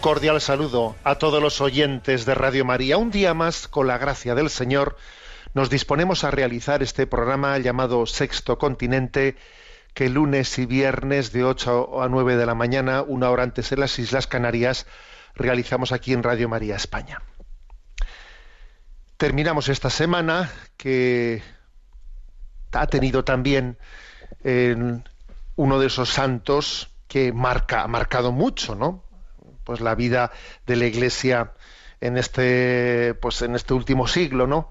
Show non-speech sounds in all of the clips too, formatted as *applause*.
Cordial saludo a todos los oyentes de Radio María. Un día más, con la gracia del Señor, nos disponemos a realizar este programa llamado Sexto Continente, que lunes y viernes de 8 a 9 de la mañana, una hora antes en las Islas Canarias, realizamos aquí en Radio María España. Terminamos esta semana que ha tenido también eh, uno de esos santos que marca, ha marcado mucho, ¿no? Pues la vida de la Iglesia en este, pues en este último siglo, ¿no?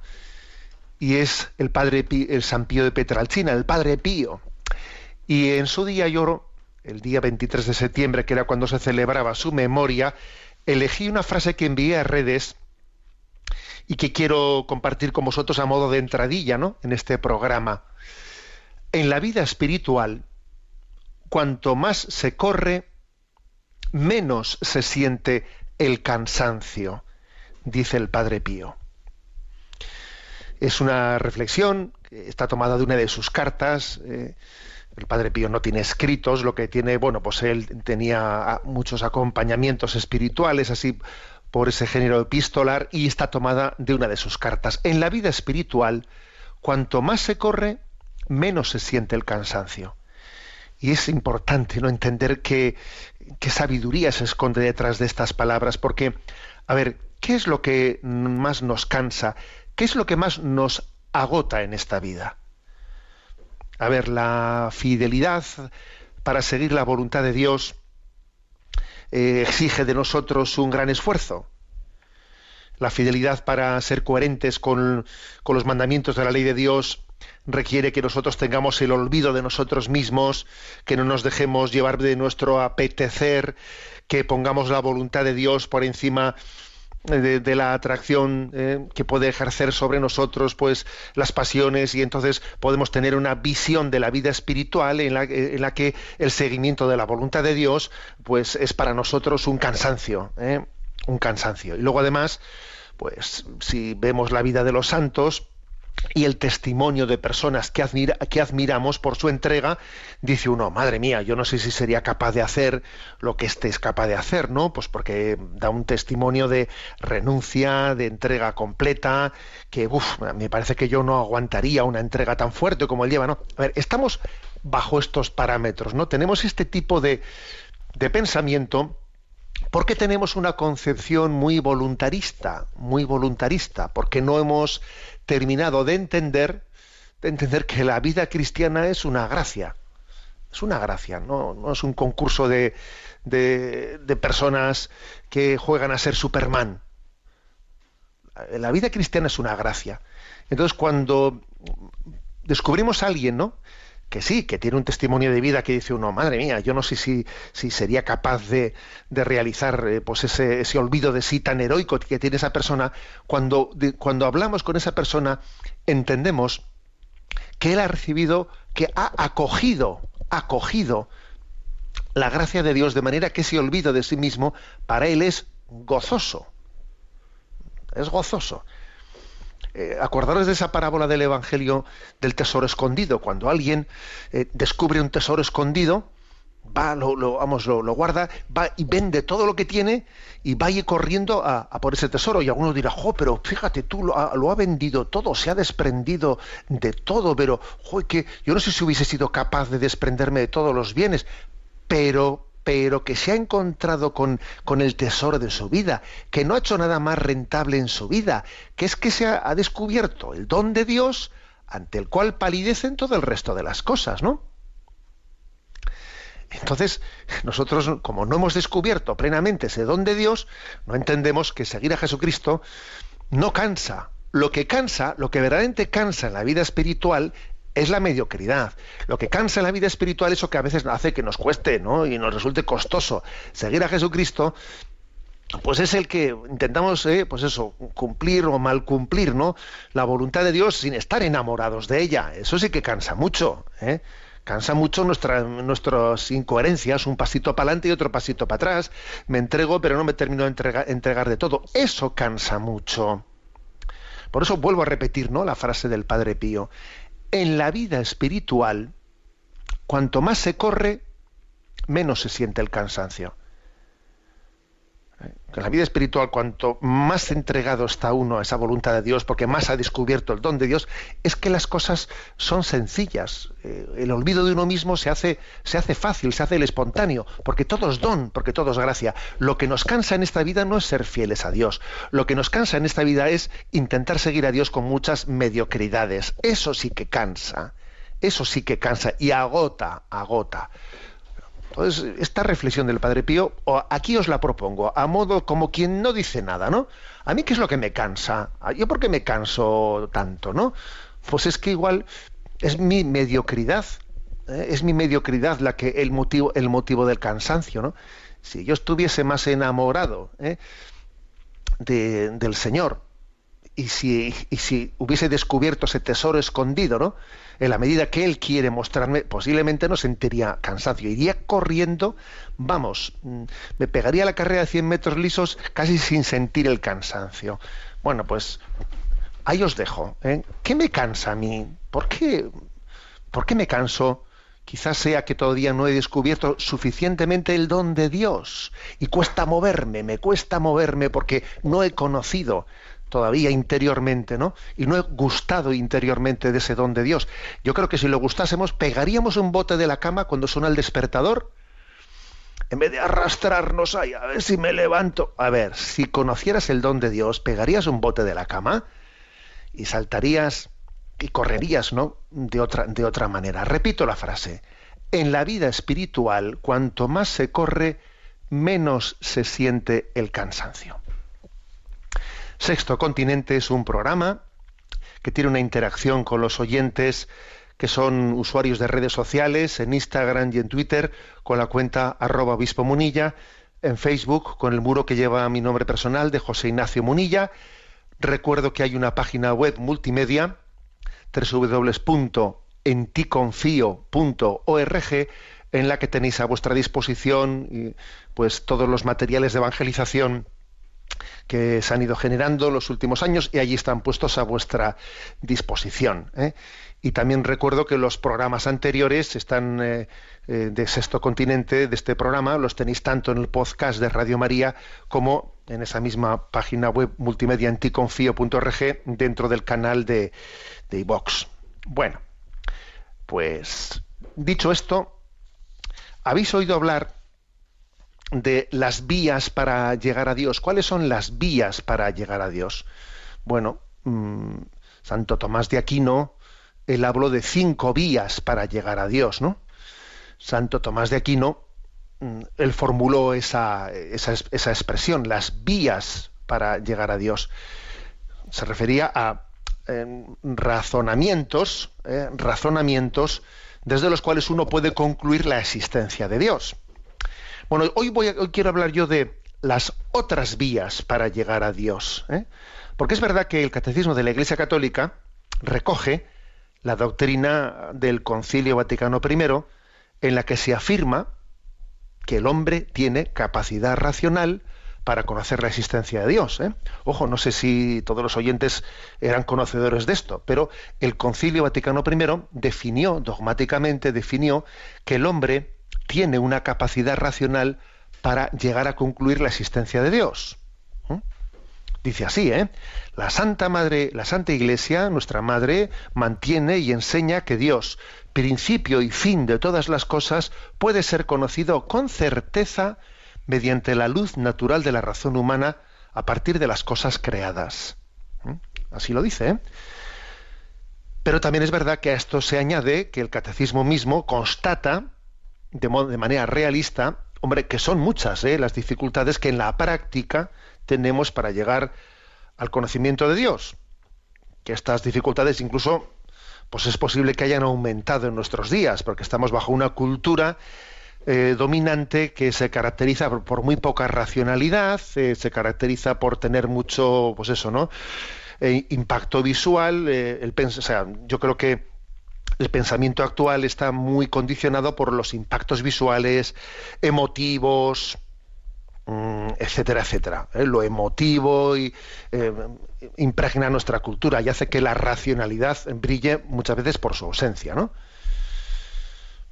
Y es el padre el San Pío de Petralcina, el padre Pío. Y en su día yo, el día 23 de septiembre, que era cuando se celebraba su memoria, elegí una frase que envié a redes y que quiero compartir con vosotros a modo de entradilla, ¿no? En este programa. En la vida espiritual, cuanto más se corre, menos se siente el cansancio, dice el Padre Pío. Es una reflexión que está tomada de una de sus cartas. eh, el Padre Pío no tiene escritos, lo que tiene, bueno, pues él tenía ah, muchos acompañamientos espirituales, así por ese género epistolar, y está tomada de una de sus cartas. En la vida espiritual, cuanto más se corre, menos se siente el cansancio. Y es importante no entender qué, qué sabiduría se esconde detrás de estas palabras, porque, a ver, ¿qué es lo que más nos cansa? ¿Qué es lo que más nos agota en esta vida? A ver, la fidelidad para seguir la voluntad de Dios eh, exige de nosotros un gran esfuerzo. La fidelidad para ser coherentes con, con los mandamientos de la ley de Dios requiere que nosotros tengamos el olvido de nosotros mismos, que no nos dejemos llevar de nuestro apetecer, que pongamos la voluntad de Dios por encima de, la atracción eh, que puede ejercer sobre nosotros pues las pasiones y entonces podemos tener una visión de la vida espiritual en la, la que el seguimiento de la voluntad de Dios pues es para nosotros un cansancio ¿eh? un cansancio y luego además pues si vemos la vida de los santos y el testimonio de personas que, admira, que, admiramos por su entrega, dice uno, madre mía, yo no sé si sería capaz de hacer lo que éste es capaz de hacer, ¿no? Pues porque da un testimonio de renuncia, de entrega completa, que me parece que yo no aguantaría una entrega tan fuerte como él lleva, ¿no? A ver, estamos bajo estos parámetros, ¿no? Tenemos este tipo de, de pensamiento porque tenemos una concepción muy voluntarista, muy voluntarista, porque no hemos terminado de entender, de entender que la vida cristiana es una gracia. Es una gracia, no, no es un concurso de, de, de, personas que juegan a ser Superman. La vida cristiana es una gracia. Entonces, cuando descubrimos a alguien, ¿no? Que sí, que tiene un testimonio de vida que dice uno, madre mía, yo no sé si, si sería capaz de, de realizar eh, pues ese, ese, olvido de sí tan heroico que tiene esa persona. Cuando, cuando hablamos con esa persona, entendemos que él ha recibido, que ha acogido, acogido la gracia de Dios de manera que ese olvido de sí mismo para él es gozoso. Es gozoso. Eh, acordaros de esa parábola del Evangelio del tesoro escondido. Cuando alguien eh, descubre un tesoro escondido, va, lo, vamos, lo, guarda, va y vende todo lo que tiene y va ir corriendo a, por ese tesoro. Y alguno dirá, jo, pero fíjate tú, lo ha, vendido todo, se ha desprendido de todo, pero, jo, yo no sé si hubiese sido capaz de desprenderme de todos los bienes, pero pero que se ha encontrado con, con, el tesoro de su vida, que no ha hecho nada más rentable en su vida, que es que se ha, descubierto el don de Dios ante el cual palidecen todo el resto de las cosas, ¿no? Entonces, nosotros, como no hemos descubierto plenamente ese don de Dios, no entendemos que seguir a Jesucristo no cansa. Lo que cansa, lo que verdaderamente cansa en la vida espiritual es la mediocridad. Lo que cansa la vida espiritual es lo que a veces hace que nos cueste, ¿no? Y nos resulte costoso. Seguir a Jesucristo, pues es el que intentamos, eh, pues eso, cumplir o mal cumplir, ¿no? La voluntad de Dios sin estar enamorados de ella. Eso sí que cansa mucho, ¿eh? Cansa mucho nuestra, nuestras incoherencias, un pasito para adelante y otro pasito para atrás. Me entrego, pero no me termino de entregar de todo. Eso cansa mucho. Por eso vuelvo a repetir ¿no? la frase del Padre Pío. En la vida espiritual, cuanto más se corre, menos se siente el cansancio. En la vida espiritual, cuanto más entregado está uno a esa voluntad de Dios, porque más ha descubierto el don de Dios, es que las cosas son sencillas. Eh, el olvido de uno mismo se hace, se hace fácil, se hace el espontáneo, porque todo es don, porque todo es gracia. Lo que nos cansa en esta vida no es ser fieles a Dios. Lo que nos cansa en esta vida es intentar seguir a Dios con muchas mediocridades. Eso sí que cansa. Eso sí que cansa y agota, agota. Entonces, esta reflexión del Padre Pío, aquí os la propongo, a modo como quien no dice nada, ¿no? A mí, ¿qué es lo que me cansa? ¿Yo por qué me canso tanto, no? Pues es que igual es mi mediocridad, ¿eh? es mi mediocridad la que el motivo, el motivo del cansancio, ¿no? Si yo estuviese más enamorado ¿eh? del Señor, y si, y si hubiese descubierto ese tesoro escondido, ¿no? en la medida que Él quiere mostrarme, posiblemente no sentiría cansancio. Iría corriendo, vamos, mm, me pegaría la carrera de 100 metros lisos casi sin sentir el cansancio. Bueno, pues ahí os dejo. ¿eh? ¿Qué me cansa a mí? ¿Por qué, ¿Por qué me canso? Quizás sea que todavía no he descubierto suficientemente el don de Dios y cuesta moverme, me cuesta moverme porque no he conocido todavía interiormente, ¿no? Y no he gustado interiormente de ese don de Dios. Yo creo que si lo gustásemos, pegaríamos un bote de la cama cuando suena el despertador, en vez de arrastrarnos ahí, a ver si me levanto. A ver, si conocieras el don de Dios, pegarías un bote de la cama y saltarías y correrías, ¿no? De otra, de otra manera. Repito la frase. En la vida espiritual, cuanto más se corre, menos se siente el cansancio. Sexto Continente es un programa que tiene una interacción con los oyentes que son usuarios de redes sociales, en Instagram y en Twitter, con la cuenta arroba obispo Munilla, en Facebook, con el muro que lleva mi nombre personal de José Ignacio Munilla. Recuerdo que hay una página web multimedia, www.enticonfio.org, en la que tenéis a vuestra disposición pues todos los materiales de evangelización que se han ido generando los últimos años y allí están puestos a vuestra disposición. ¿eh? Y también recuerdo que los programas anteriores están eh, eh, de Sexto Continente, de este programa, los tenéis tanto en el podcast de Radio María como en esa misma página web multimedia anticonfío.org dentro del canal de, de iVox. Bueno, pues dicho esto, ¿habéis oído hablar de las vías para llegar a Dios. ¿Cuáles son las vías para llegar a Dios? Bueno, mm, Santo Tomás de Aquino, él habló de cinco vías para llegar a Dios, ¿no? Santo Tomás de Aquino, mm, él formuló esa, esa, expresión, las vías para llegar a Dios. Se refería a em, razonamientos, eh, razonamientos desde los cuales uno puede concluir la existencia de Dios. Bueno, hoy, voy hoy quiero hablar yo de las otras vías para llegar a Dios. ¿eh? Porque es verdad que el Catecismo de la Iglesia Católica recoge la doctrina del Concilio Vaticano I, en la que se afirma que el hombre tiene capacidad racional para conocer la existencia de Dios. ¿eh? Ojo, no sé si todos los oyentes eran conocedores de esto, pero el Concilio Vaticano I definió, dogmáticamente definió, que el hombre tiene una capacidad racional para llegar a concluir la existencia de Dios. ¿eh? Dice así, ¿eh? La Santa Madre, la Santa Iglesia, nuestra Madre, mantiene y enseña que Dios, principio y fin de todas las cosas, puede ser conocido con certeza mediante la luz natural de la razón humana a partir de las cosas creadas. ¿Mm? Así lo dice. ¿eh? Pero también es verdad que a esto se añade que el catecismo mismo constata de, manera realista, hombre, que son muchas ¿eh? las dificultades que en la práctica tenemos para llegar al conocimiento de Dios. Que estas dificultades incluso pues es posible que hayan aumentado en nuestros días, porque estamos bajo una cultura eh, dominante que se caracteriza por, muy poca racionalidad, eh, se caracteriza por tener mucho, pues eso, ¿no? Eh, impacto visual. el o sea, yo creo que el pensamiento actual está muy condicionado por los impactos visuales, emotivos, mm, etcétera, etcétera. Lo emotivo y, impregna nuestra cultura y hace que la racionalidad brille muchas veces por su ausencia, ¿no?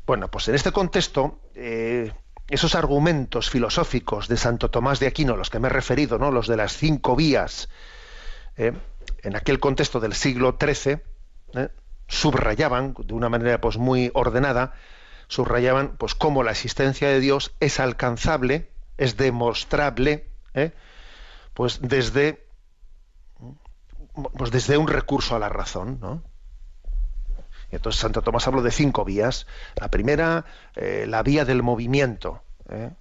Bueno, pues en este contexto, eh, esos argumentos filosóficos de Santo Tomás de Aquino, los que me he referido, ¿no? los de las cinco vías, eh, en aquel contexto del siglo XIII, eh, subrayaban de una manera pues, muy ordenada, subrayaban pues, cómo la existencia de Dios es alcanzable, es demostrable, pues desde, pues desde un recurso a la razón, ¿no? Entonces Santo Tomás habló de cinco vías. La primera, eh, la vía del movimiento. ¿eh?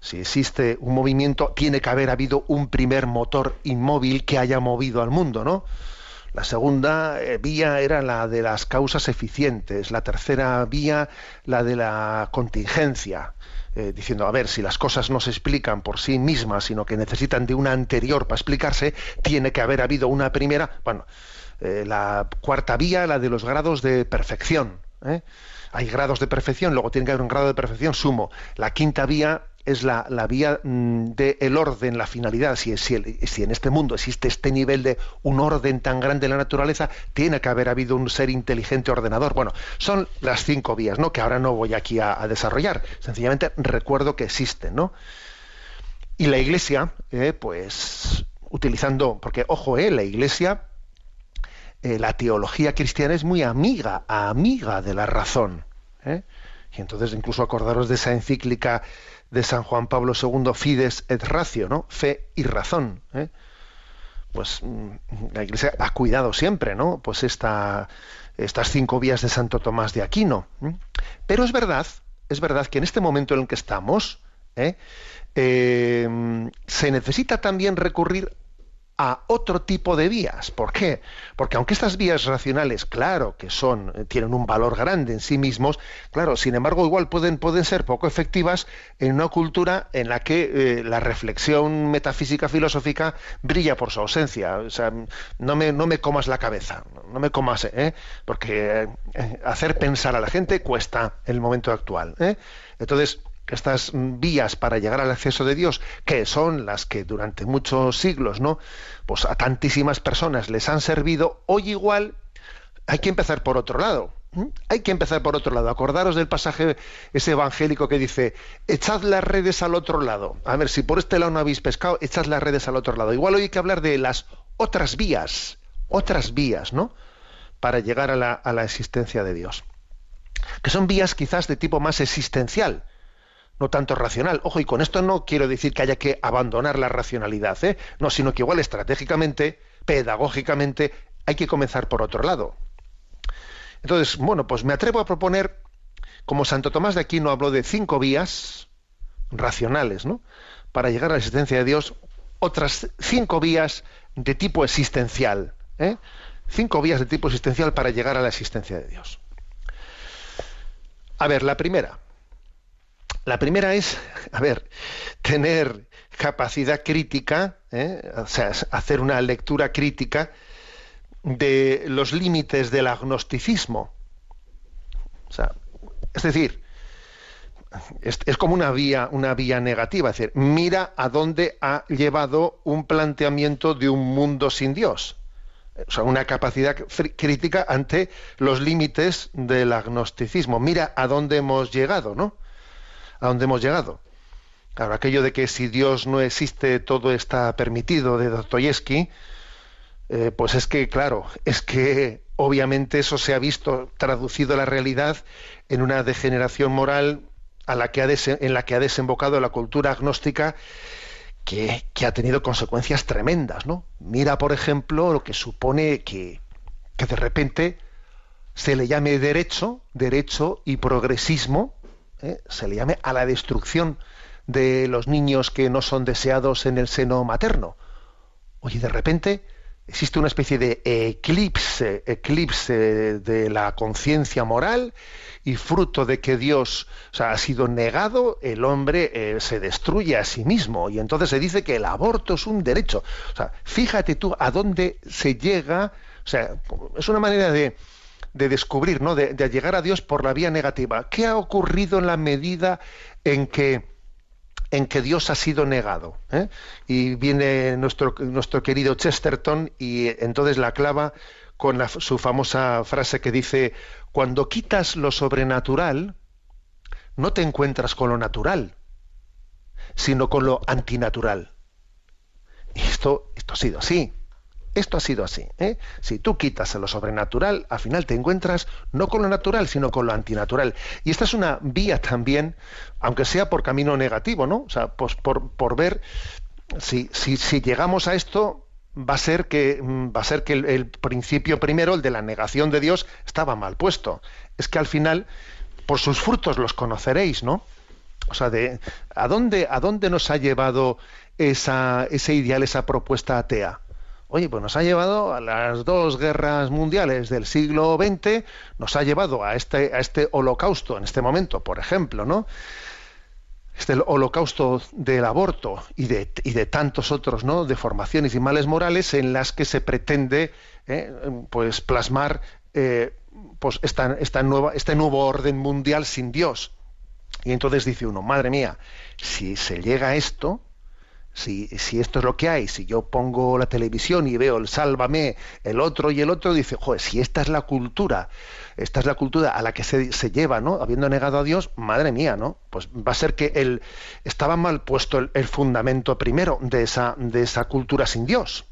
Si existe un movimiento, tiene que haber habido un primer motor inmóvil que haya movido al mundo, ¿no? La segunda eh, vía era la de las causas eficientes, la tercera vía la de la contingencia, diciendo, a ver, si las cosas no se explican por sí mismas, sino que necesitan de una anterior para explicarse, tiene que haber habido una primera. Bueno, eh, la cuarta vía, la de los grados de perfección. ¿eh? Hay grados de perfección, luego tiene que haber un grado de perfección sumo. La quinta vía es la, vía mm, del orden, la finalidad. Si, si, en este mundo existe este nivel de un orden tan grande en la naturaleza, tiene que haber habido un ser inteligente ordenador. Bueno, son las cinco vías, ¿no? Que ahora no voy aquí a, desarrollar. Sencillamente recuerdo que existen, ¿no? Y la Iglesia, eh, pues, utilizando, porque ojo, eh, la Iglesia eh, la teología cristiana es muy amiga, amiga de la razón. ¿eh? Y entonces incluso acordaros de esa encíclica de San Juan Pablo II, Fides et Ratio, ¿no? Fe y razón. ¿eh? Pues mm, la Iglesia ha cuidado siempre, ¿no? Pues esta, estas cinco vías de Santo Tomás de Aquino. Pero es verdad, es verdad que en este momento en el que estamos, se necesita también recurrir a otro tipo de vías. ¿Por qué? Porque aunque estas vías racionales, claro que son, eh, tienen un valor grande en sí mismos, claro, sin embargo, igual pueden, pueden ser poco efectivas en una cultura en la que eh, la reflexión metafísica filosófica brilla por su ausencia. O sea, no me, no me comas la cabeza, no me comas, ¿eh? porque eh, hacer pensar a la gente cuesta en el momento actual. Entonces, estas vías para llegar al acceso de Dios, que son las que durante muchos siglos, ¿no? Pues a tantísimas personas les han servido, hoy igual hay que empezar por otro lado. Hay que empezar por otro lado. Acordaros del pasaje ese evangélico que dice, echad las redes al otro lado. A ver, si por este lado no habéis pescado, echad las redes al otro lado. Igual hoy hay que hablar de las otras vías, otras vías, ¿no? Para llegar a la, a la existencia de Dios. Que son vías quizás de tipo más existencial no tanto racional. Ojo, y con esto no quiero decir que haya que abandonar la racionalidad, ¿eh? no, sino que igual estratégicamente, pedagógicamente, hay que comenzar por otro lado. Entonces, bueno, pues me atrevo a proponer, como Santo Tomás de Aquino habló de cinco vías racionales, ¿no? Para llegar a la existencia de Dios, otras cinco vías de tipo existencial, ¿eh? Cinco vías de tipo existencial para llegar a la existencia de Dios. A ver, la primera, la primera es, a ver, tener capacidad crítica, ¿eh? o sea, hacer una lectura crítica de los límites del agnosticismo. O sea, es decir, es, como una vía, una vía negativa, es decir, mira a dónde ha llevado un planteamiento de un mundo sin Dios. O sea, una capacidad crítica ante los límites del agnosticismo. Mira a dónde hemos llegado, ¿no? A dónde hemos llegado. Claro, aquello de que si Dios no existe todo está permitido de Dostoyevsky, eh, pues es que, claro, es que obviamente eso se ha visto traducido a la realidad en una degeneración moral a la que ha en la que ha desembocado la cultura agnóstica que, ha tenido consecuencias tremendas, ¿no? Mira, por ejemplo, lo que supone que, que de repente se le llame derecho, derecho y progresismo, ¿eh? se le llame a la destrucción de los niños que no son deseados en el seno materno. Oye, de repente existe una especie de eclipse, eclipse de la conciencia moral y fruto de que Dios ha sido negado, el hombre eh, se destruye a sí mismo y entonces se dice que el aborto es un derecho. O sea, fíjate tú a dónde se llega, o sea, es una manera de, descubrir, ¿no? De, llegar a Dios por la vía negativa. ¿Qué ha ocurrido en la medida en que en que Dios ha sido negado. ¿eh? Y viene nuestro, nuestro querido Chesterton y entonces la clava con su famosa frase que dice, cuando quitas lo sobrenatural, no te encuentras con lo natural, sino con lo antinatural. Y esto, esto ha sido así. Esto ha sido así. ¿eh? Si tú quitas lo sobrenatural, al final te encuentras no con lo natural, sino con lo antinatural. Y esta es una vía también, aunque sea por camino negativo, ¿no? O sea, pues por, por ver si, si, si, llegamos a esto, va a ser que, va a ser que el, principio primero, el de la negación de Dios, estaba mal puesto. Es que al final, por sus frutos los conoceréis, ¿no? O sea, de a dónde, a dónde nos ha llevado esa, ese ideal, esa propuesta atea Oye, pues nos ha llevado a las dos guerras mundiales del siglo XX, nos ha llevado a este, a este holocausto en este momento, por ejemplo, ¿no? Este holocausto del aborto y de, y de tantos otros, ¿no? Deformaciones y males morales en las que se pretende, ¿eh? pues, plasmar eh, pues esta, esta nueva, este nuevo orden mundial sin Dios. Y entonces dice uno, madre mía, si se llega a esto, si, si, esto es lo que hay, si yo pongo la televisión y veo el sálvame, el otro y el otro, dice, joder, si esta es la cultura, esta es la cultura a la que se, se lleva, ¿no? Habiendo negado a Dios, madre mía, ¿no? Pues va a ser que el, estaba mal puesto el, el, fundamento primero de esa, de esa cultura sin Dios.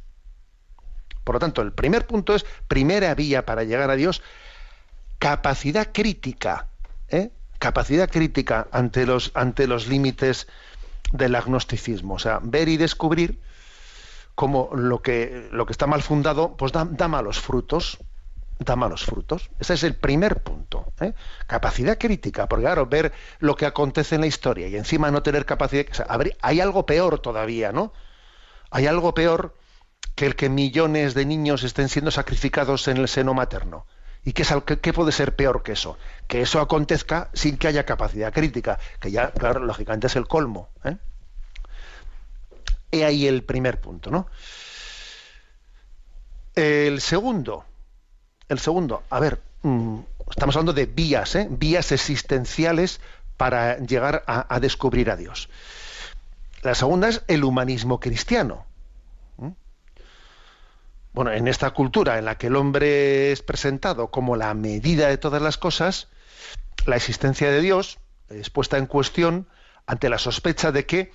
Por lo tanto, el primer punto es, primera vía para llegar a Dios, capacidad crítica, ¿eh? capacidad crítica ante los, ante los límites del agnosticismo, o sea, ver y descubrir cómo lo que, lo que está mal fundado, pues da, malos frutos, da malos frutos. Ese es el primer punto. ¿eh? Capacidad crítica, porque claro, ver lo que acontece en la historia y encima no tener capacidad... Hay algo peor todavía, ¿no? Hay algo peor que el que millones de niños estén siendo sacrificados en el seno materno. ¿Y qué, puede ser peor que eso? Que eso acontezca sin que haya capacidad crítica, que ya, claro, lógicamente es el colmo. ¿eh? He ahí el primer punto, ¿no? El segundo, el segundo, a ver, mm, estamos hablando de vías, ¿eh? vías existenciales para llegar a descubrir a Dios. La segunda es el humanismo cristiano bueno, en esta cultura en la que el hombre es presentado como la medida de todas las cosas, la existencia de Dios es puesta en cuestión ante la sospecha de que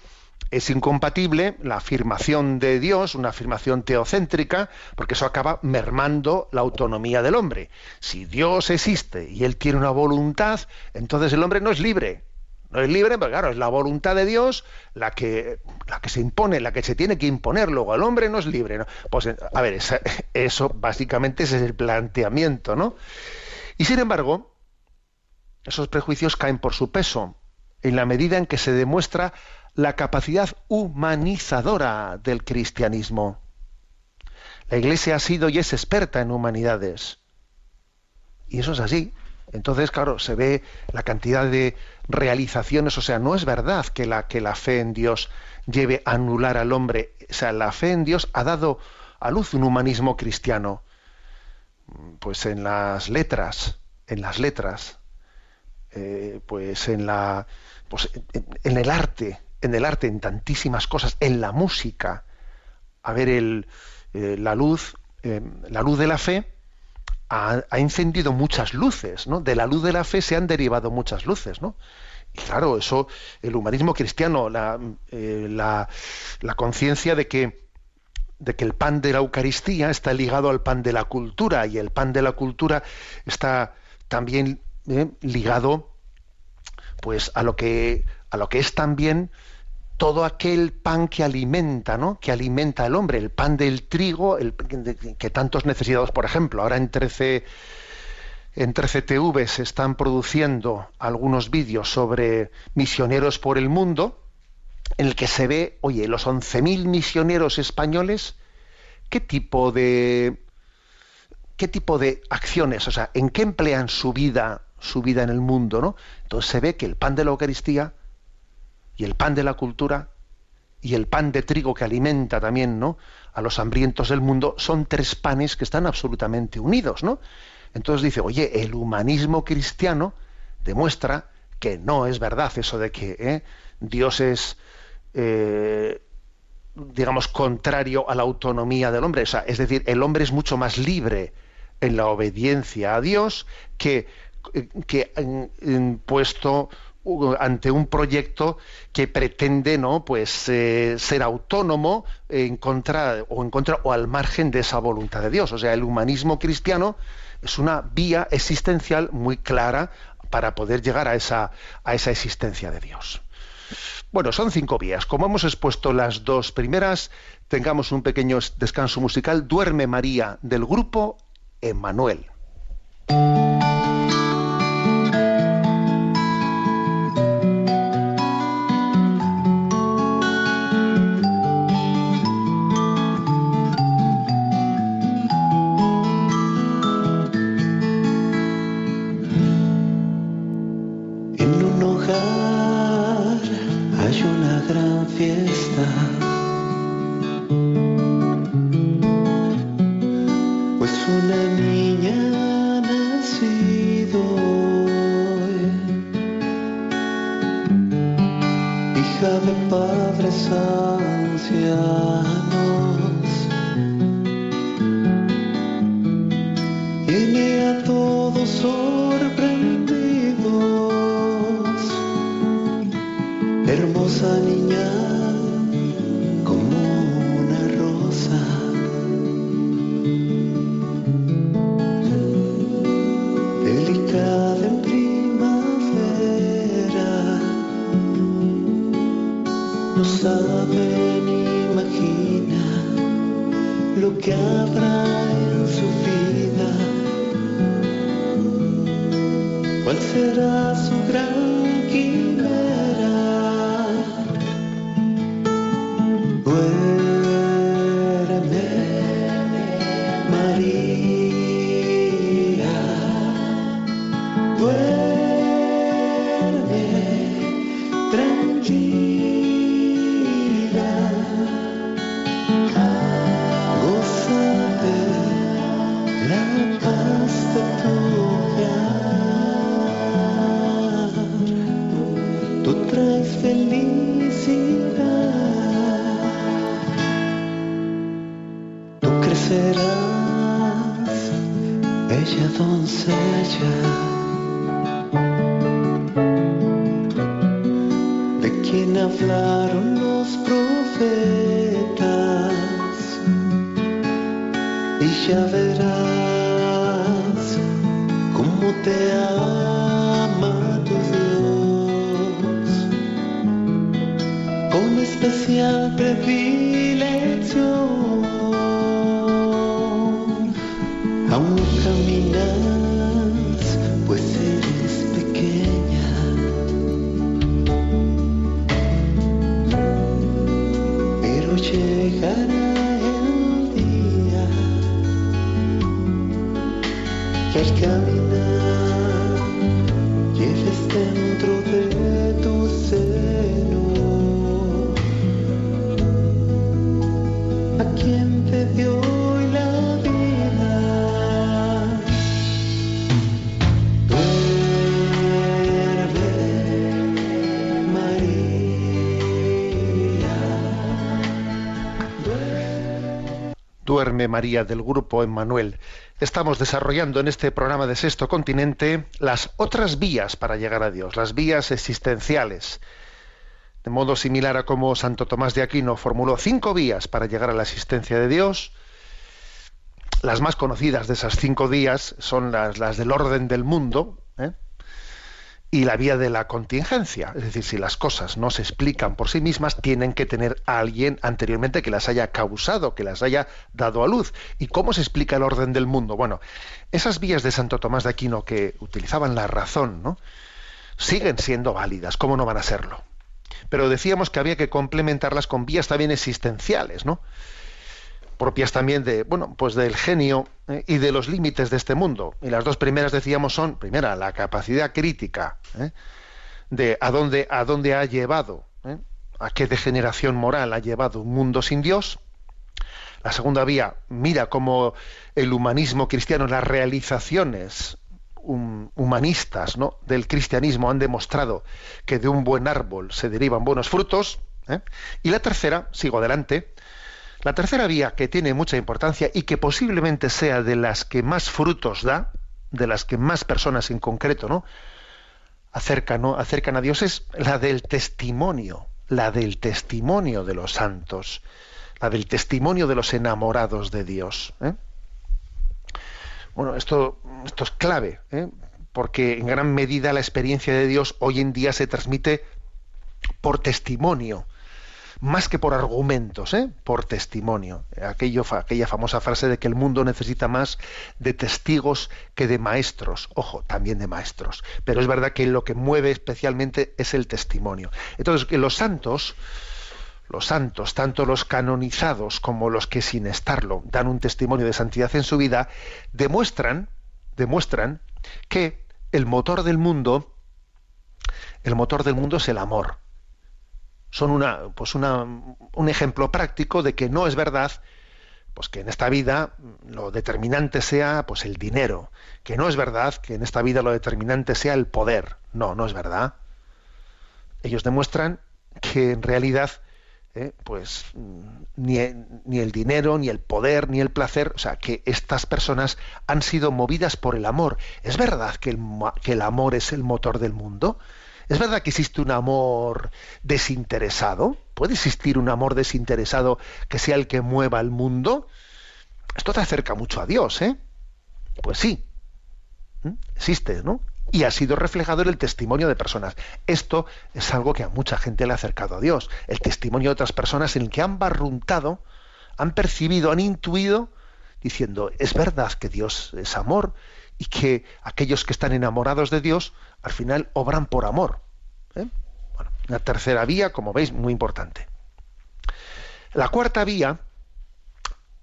es incompatible la afirmación de Dios, una afirmación teocéntrica, porque eso acaba mermando la autonomía del hombre. Si Dios existe y él tiene una voluntad, entonces el hombre no es libre. No es libre, pero claro, es la voluntad de Dios la que, la que se impone, la que se tiene que imponer. Luego, el hombre no es libre. Pues, a ver, eso básicamente es el planteamiento, ¿no? Y sin embargo, esos prejuicios caen por su peso en la medida en que se demuestra la capacidad humanizadora del cristianismo. La Iglesia ha sido y es experta en humanidades. Y eso es así. Entonces, claro, se ve la cantidad de realizaciones, o sea, no es verdad que la, que la fe en Dios lleve a anular al hombre, o sea, la fe en Dios ha dado a luz un humanismo cristiano, pues en las letras, en las letras, eh, pues en la pues en, el arte, en el arte, en tantísimas cosas, en la música, a ver el, eh, la luz, la luz de la fe ha, encendido muchas luces, ¿no? De la luz de la fe se han derivado muchas luces, ¿no? Y claro, eso, el humanismo cristiano, la, la, la conciencia de que de que el pan de la Eucaristía está ligado al pan de la cultura y el pan de la cultura está también eh, ligado pues a lo que a lo que es también todo aquel pan que alimenta, ¿no? Que alimenta al hombre, el pan del trigo, que tantos necesitados, por ejemplo, ahora en 13 en 13 TV se están produciendo algunos vídeos sobre misioneros por el mundo en el que se ve, oye, los 11.000 misioneros españoles, ¿qué tipo de qué tipo de acciones, o sea, en qué emplean su vida, su vida en el mundo, ¿no? Entonces se ve que el pan de la Eucaristía y el pan de la cultura y el pan de trigo que alimenta también, ¿no? a los hambrientos del mundo son tres panes que están absolutamente unidos, ¿no? Entonces dice, oye, el humanismo cristiano demuestra que no es verdad eso de que ¿eh? Dios es eh, digamos, contrario a la autonomía del hombre. es decir, el hombre es mucho más libre en la obediencia a Dios que, que puesto ante un proyecto que pretende no pues eh, ser autónomo en contra o en contra o al margen de esa voluntad de Dios o sea el humanismo cristiano es una vía existencial muy clara para poder llegar a esa a esa existencia de Dios bueno, son cinco vías. Como hemos expuesto las dos primeras, tengamos un pequeño descanso musical. Duerme María del grupo Emanuel. ¿Cuál será su gran quinto? Duerme María del grupo Emmanuel. Estamos desarrollando en este programa de Sexto Continente las otras vías para llegar a Dios, las vías existenciales. De modo similar a como Santo Tomás de Aquino formuló cinco vías para llegar a la existencia de Dios, las más conocidas de esas cinco vías son las, las del orden del mundo, ¿eh? Y la vía de la contingencia. Es decir, si las cosas no se explican por sí mismas, tienen que tener a alguien anteriormente que las haya causado, que las haya dado a luz. ¿Y cómo se explica el orden del mundo? Bueno, esas vías de Santo Tomás de Aquino que utilizaban la razón, ¿no? siguen siendo válidas. ¿Cómo no van a serlo? Pero decíamos que había que complementarlas con vías también existenciales, ¿no? Propias también de bueno pues del genio eh, y de los límites de este mundo. Y las dos primeras decíamos son primera la capacidad crítica eh, de a dónde a dónde ha llevado eh, a qué degeneración moral ha llevado un mundo sin Dios. La segunda vía mira cómo el humanismo cristiano las realizaciones humanistas ¿no? del cristianismo han demostrado que de un buen árbol se derivan buenos frutos y la tercera sigo adelante la tercera vía, que tiene mucha importancia y que posiblemente sea de las que más frutos da, de las que más personas en concreto acercan a Dios, es la del testimonio, la del testimonio de los santos, la del testimonio de los enamorados de Dios. ¿eh? Bueno, esto, esto es clave, ¿eh? porque en gran medida la experiencia de Dios hoy en día se transmite por testimonio más que por argumentos, ¿eh? por testimonio. Aquello, aquella famosa frase de que el mundo necesita más de testigos que de maestros. Ojo, también de maestros. Pero es verdad que lo que mueve especialmente es el testimonio. Entonces, que los santos, los santos, tanto los canonizados como los que sin estarlo dan un testimonio de santidad en su vida, demuestran, demuestran que el motor del mundo, el motor del mundo es el amor son una, pues una, un ejemplo práctico de que no es verdad pues que en esta vida lo determinante sea pues el dinero, que no es verdad que en esta vida lo determinante sea el poder. No, no es verdad. Ellos demuestran que en realidad eh, pues ni, ni, el dinero, ni el poder, ni el placer, o sea, que estas personas han sido movidas por el amor. ¿Es verdad que el, que el amor es el motor del mundo? ¿Es verdad que existe un amor desinteresado? ¿Puede existir un amor desinteresado que sea el que mueva el mundo? Esto te acerca mucho a Dios, ¿eh? Pues sí. ¿Mm? Existe, ¿no? Y ha sido reflejado en el testimonio de personas. Esto es algo que a mucha gente le ha acercado a Dios. El testimonio de otras personas en el que han barruntado, han percibido, han intuido, diciendo, es verdad que Dios es amor y que aquellos que están enamorados de Dios al final obran por amor. ¿eh? Una tercera vía, como veis, muy importante. La cuarta vía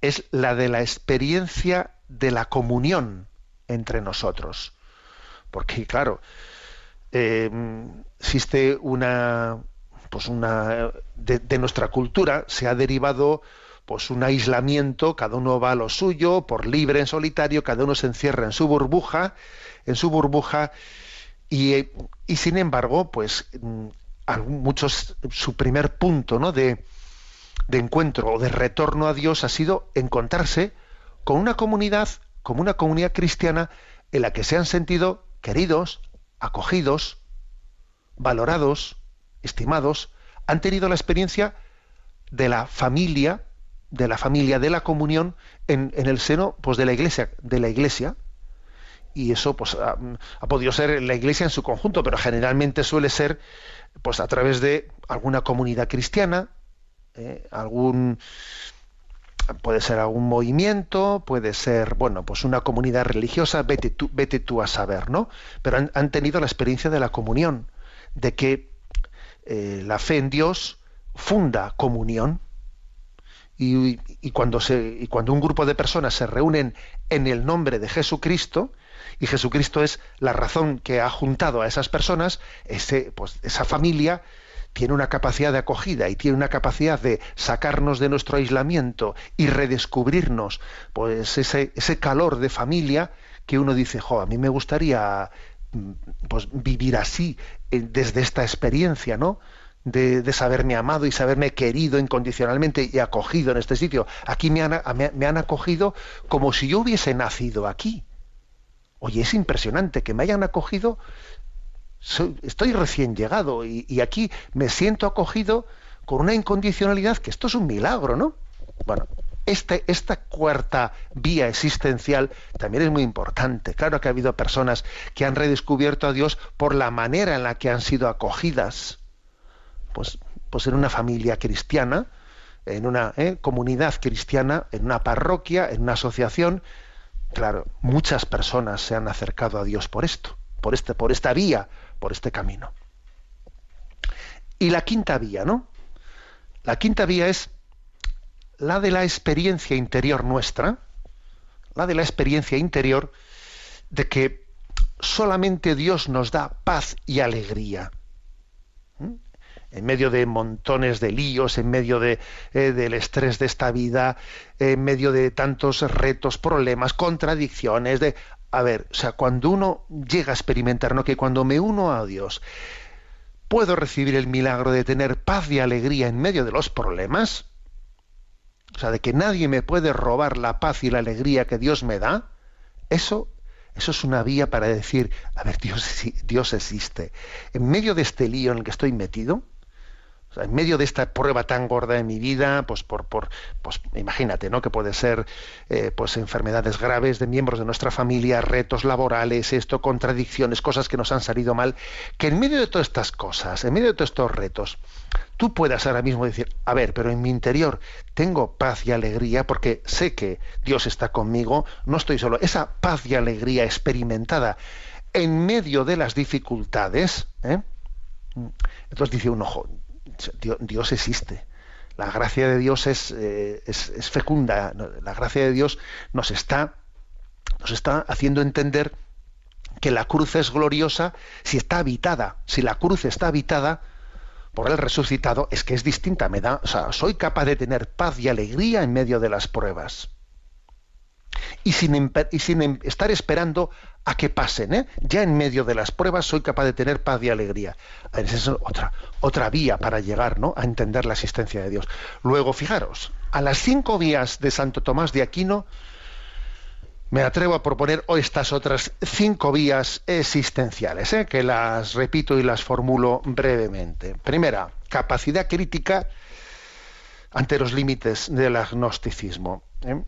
es la de la experiencia de la comunión entre nosotros. Porque, claro, em, existe una, pues una, de, nuestra cultura se ha derivado pues un aislamiento, cada uno va a lo suyo, por libre en solitario, cada uno se encierra en su burbuja, en su burbuja y, sin embargo, pues mm, muchos su primer punto ¿no? de, de encuentro o de retorno a Dios ha sido encontrarse con una comunidad, como una comunidad cristiana en la que se han sentido queridos, acogidos, valorados, estimados, han tenido la experiencia de la familia, de la familia, de la comunión en, en el seno pues, de la iglesia, de la iglesia, y eso pues ha, podido ser la iglesia en su conjunto, pero generalmente suele ser pues a través de alguna comunidad cristiana, eh, algún puede ser algún movimiento, puede ser, bueno, pues una comunidad religiosa, vete tú, vete tú a saber, ¿no? Pero han, tenido la experiencia de la comunión, de que eh, la fe en Dios funda comunión. Y, cuando se, y cuando un grupo de personas se reúnen en el nombre de Jesucristo, y Jesucristo es la razón que ha juntado a esas personas, ese, pues, esa familia tiene una capacidad de acogida y tiene una capacidad de sacarnos de nuestro aislamiento y redescubrirnos pues ese, ese calor de familia que uno dice, jo, a mí me gustaría mm, pues, vivir así, eh, desde esta experiencia, ¿no? De, saberme amado y saberme querido incondicionalmente y acogido en este sitio. Aquí me han, me han acogido como si yo hubiese nacido aquí. Oye, es impresionante que me hayan acogido. estoy recién llegado y, aquí me siento acogido con una incondicionalidad que esto es un milagro, ¿no? Bueno, este, esta cuarta vía existencial también es muy importante. Claro que ha habido personas que han redescubierto a Dios por la manera en la que han sido acogidas pues, pues en una familia cristiana, en una ¿eh? comunidad cristiana, en una parroquia, en una asociación. Claro, muchas personas se han acercado a Dios por esto, por, este, por esta vía, por este camino. Y la quinta vía, ¿no? La quinta vía es la de la experiencia interior nuestra, la de la experiencia interior de que solamente Dios nos da paz y alegría en medio de montones de líos, en medio de, eh, del estrés de esta vida, en medio de tantos retos, problemas, contradicciones, de... A ver, o sea, cuando uno llega a experimentar, ¿no? Que cuando me uno a Dios, puedo recibir el milagro de tener paz y alegría en medio de los problemas, o sea, de que nadie me puede robar la paz y la alegría que Dios me da, eso, eso es una vía para decir, a ver, Dios, *laughs* Dios existe. En medio de este lío en el que estoy metido, en medio de esta prueba tan gorda de mi vida, pues por, por pues imagínate, ¿no? Que puede ser eh, pues enfermedades graves de miembros de nuestra familia, retos laborales, esto, contradicciones, cosas que nos han salido mal, que en medio de todas estas cosas, en medio de todos estos retos, tú puedas ahora mismo decir, a ver, pero en mi interior tengo paz y alegría porque sé que Dios está conmigo, no estoy solo. Esa paz y alegría experimentada en medio de las dificultades, ¿eh? entonces dice un ojo, Dios existe. La gracia de Dios eh, es, es, fecunda. La gracia de Dios nos está, nos está haciendo entender que la cruz es gloriosa si está habitada. Si la cruz está habitada por el resucitado, es que es distinta. Me da, soy capaz de tener paz y alegría en medio de las pruebas. Y sin, y sin estar esperando a que pasen. ¿eh? Ya en medio de las pruebas soy capaz de tener paz y alegría. Esa es otra, otra vía para llegar ¿no? a entender la existencia de Dios. Luego, fijaros, a las cinco vías de Santo Tomás de Aquino, me atrevo a proponer estas otras cinco vías existenciales, ¿eh? que las repito y las formulo brevemente. Primera, capacidad crítica ante los límites del agnosticismo. ¿eh?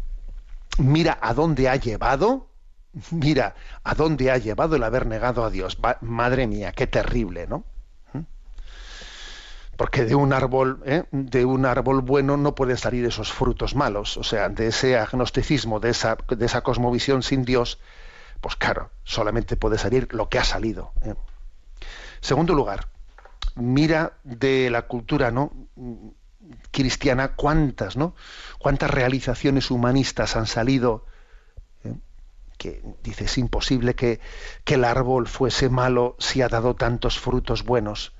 Mira a dónde ha llevado mira a dónde ha llevado el haber negado a Dios. madre mía, qué terrible, ¿no? ¿Mm? Porque de un árbol, ¿eh? de un árbol bueno no pueden salir esos frutos malos. O sea, de ese agnosticismo, de esa, de esa cosmovisión sin Dios, pues claro, solamente puede salir lo que ha salido. ¿eh? Segundo lugar, mira de la cultura, ¿no? cristiana cuántas, ¿no? cuántas realizaciones humanistas han salido que dice es imposible que, el árbol fuese malo si ha dado tantos frutos buenos.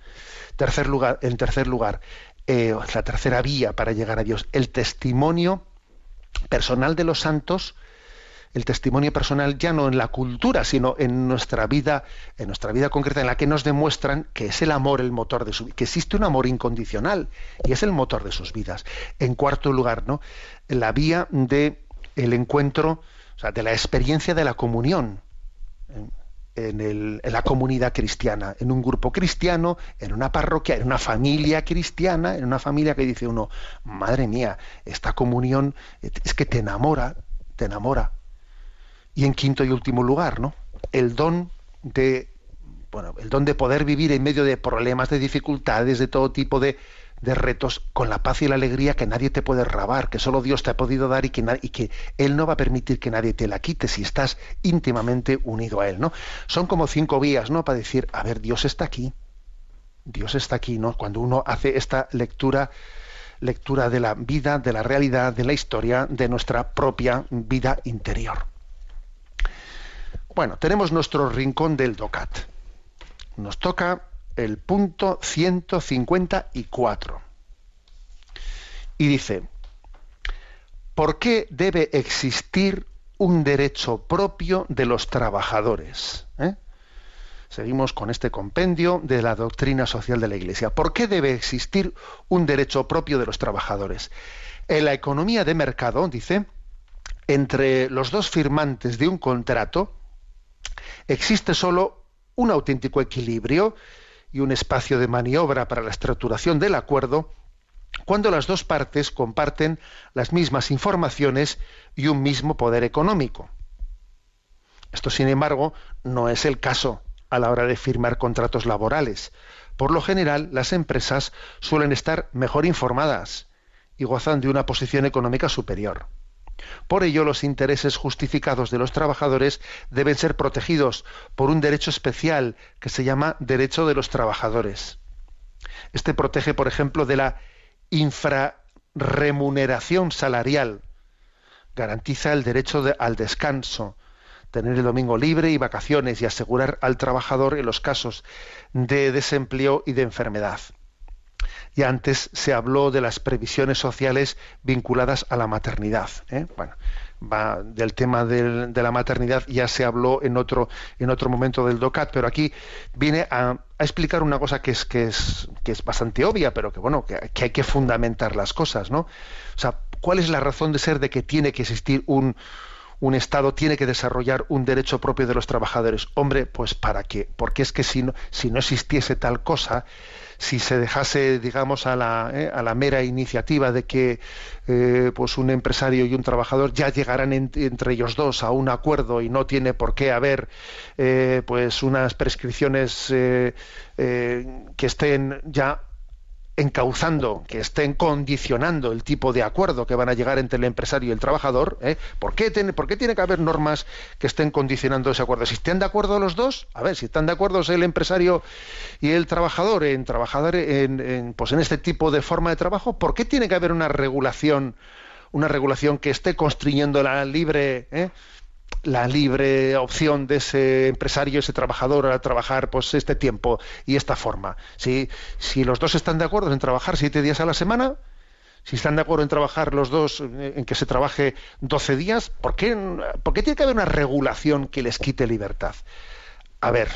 Tercer lugar, en tercer lugar, eh, la tercera vía para llegar a Dios, el testimonio personal de los santos, el testimonio personal ya no en la cultura, sino en nuestra vida, en nuestra vida concreta, en la que nos demuestran que es el amor el motor de su vida, que existe un amor incondicional y es el motor de sus vidas. En cuarto lugar, ¿no? La vía de el encuentro o sea, de la experiencia de la comunión en, la comunidad cristiana, en un grupo cristiano, en una parroquia, en una familia cristiana, en una familia que dice uno, madre mía, esta comunión es que te enamora, te enamora. Y en quinto y último lugar, ¿no? El don de bueno, el don de poder vivir en medio de problemas, de dificultades, de todo tipo de, de retos con la paz y la alegría que nadie te puede robar, que solo Dios te ha podido dar y que, y que Él no va a permitir que nadie te la quite si estás íntimamente unido a Él, ¿no? Son como cinco vías, ¿no? Para decir, a ver, Dios está aquí, Dios está aquí, ¿no? Cuando uno hace esta lectura, lectura de la vida, de la realidad, de la historia, de nuestra propia vida interior. Bueno, tenemos nuestro rincón del DOCAT. Nos toca el punto 154. Y dice, ¿por qué debe existir un derecho propio de los trabajadores? ¿Eh? Seguimos con este compendio de la doctrina social de la Iglesia. ¿Por qué debe existir un derecho propio de los trabajadores? En la economía de mercado, dice, entre los dos firmantes de un contrato existe solo un auténtico equilibrio y un espacio de maniobra para la estructuración del acuerdo cuando las dos partes comparten las mismas informaciones y un mismo poder económico. Esto, sin embargo, no es el caso a la hora de firmar contratos laborales. Por lo general, las empresas suelen estar mejor informadas y gozan de una posición económica superior. Por ello, los intereses justificados de los trabajadores deben ser protegidos por un derecho especial que se llama derecho de los trabajadores. Este protege, por ejemplo, de la infrarremuneración salarial, garantiza el derecho al descanso, tener el domingo libre y vacaciones y asegurar al trabajador en los casos de desempleo y de enfermedad. Y antes se habló de las previsiones sociales vinculadas a la maternidad. ¿eh? Bueno, va del tema de la maternidad ya se habló en otro en otro momento del DOCAT, pero aquí viene a, explicar una cosa que es que es que es bastante obvia, pero que bueno que, que hay que fundamentar las cosas, ¿no? O sea, ¿cuál es la razón de ser de que tiene que existir un un Estado tiene que desarrollar un derecho propio de los trabajadores. Hombre, pues para qué? Porque es que si no, si no existiese tal cosa, si se dejase, digamos, a la, eh, a la mera iniciativa de que eh, pues un empresario y un trabajador ya llegarán entre ellos dos a un acuerdo y no tiene por qué haber eh, pues unas prescripciones que estén ya encauzando, que estén condicionando el tipo de acuerdo que van a llegar entre el empresario y el trabajador, ¿eh? ¿Por, qué tiene, ¿por qué tiene que haber normas que estén condicionando ese acuerdo? Si estén de acuerdo los dos, a ver, si están de acuerdo el empresario y el trabajador en trabajar en, pues en este tipo de forma de trabajo, ¿por qué tiene que haber una regulación, una regulación que esté constriñendo la libre ¿eh? La libre opción de ese empresario, ese trabajador a trabajar pues este tiempo y esta forma. Si, si los dos están de acuerdo en trabajar siete días a la semana, si están de acuerdo en trabajar los dos, eh, en que se trabaje doce días, ¿por qué, ¿por qué tiene que haber una regulación que les quite libertad? A ver,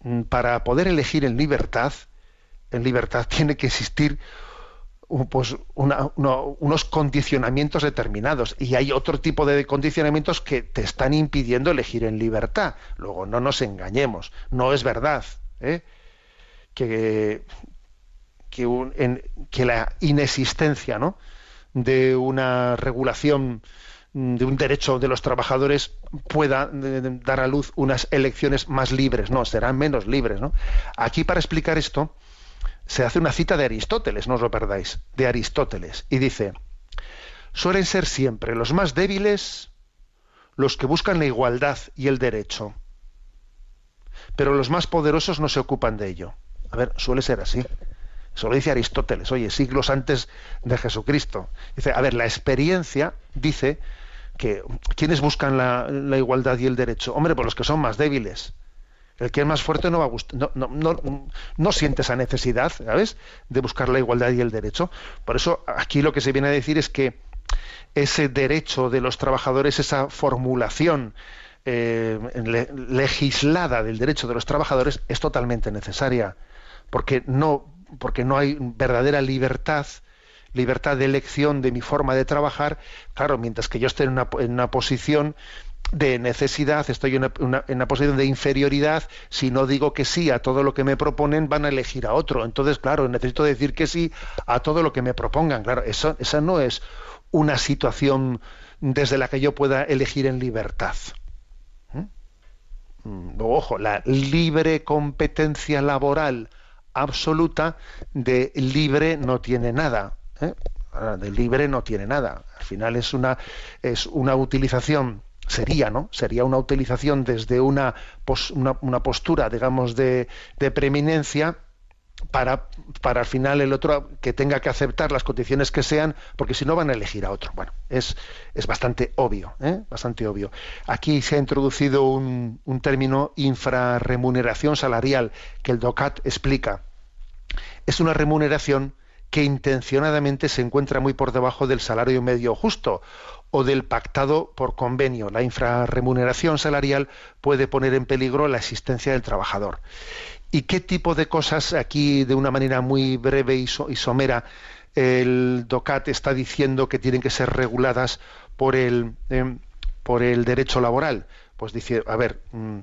mm, para poder elegir en libertad, en libertad *laughs* tiene que existir pues unos condicionamientos determinados y hay otro tipo de condicionamientos que te están impidiendo elegir en libertad. Luego, no nos engañemos, no es verdad ¿eh? que, que, la inexistencia ¿no? de una regulación de un derecho de los trabajadores pueda dar a luz unas elecciones más libres, no, serán menos libres. ¿no? Aquí para explicar esto, se hace una cita de Aristóteles, no os lo perdáis, de Aristóteles, y dice, suelen ser siempre los más débiles los que buscan la igualdad y el derecho, pero los más poderosos no se ocupan de ello. A ver, suele ser así. Eso lo dice Aristóteles, oye, siglos antes de Jesucristo. Dice, a ver, la experiencia dice que quienes buscan la, la igualdad y el derecho, hombre, pues los que son más débiles el que es más fuerte no va a no, no, no, siente esa necesidad, ¿sabes?, de buscar la igualdad y el derecho. Por eso aquí lo que se viene a decir es que ese derecho de los trabajadores, esa formulación eh, legislada del derecho de los trabajadores es totalmente necesaria, porque no, porque no hay verdadera libertad libertad de elección de mi forma de trabajar, claro, mientras que yo esté en una posición de necesidad, estoy en una, posición de inferioridad, si no digo que sí a todo lo que me proponen, van a elegir a otro. Entonces, claro, necesito decir que sí a todo lo que me propongan. Claro, eso, esa no es una situación desde la que yo pueda elegir en libertad. ¿Mm? Mm, ojo, la libre competencia laboral absoluta de libre no tiene nada. ¿eh? De libre no tiene nada. Al final es una, es una utilización sería, ¿no? Sería una utilización desde una, una, postura, digamos, de, de preeminencia para, para al final el otro que tenga que aceptar las condiciones que sean, porque si no van a elegir a otro. Bueno, es, es bastante obvio, ¿eh? bastante obvio. Aquí se ha introducido un, un término infrarremuneración salarial que el DOCAT explica. Es una remuneración que intencionadamente se encuentra muy por debajo del salario medio justo o del pactado por convenio. La infrarremuneración salarial puede poner en peligro la existencia del trabajador. ¿Y qué tipo de cosas aquí, de una manera muy breve y, somera, el DOCAT está diciendo que tienen que ser reguladas por el, em, por el derecho laboral? Pues dice, a ver, mm,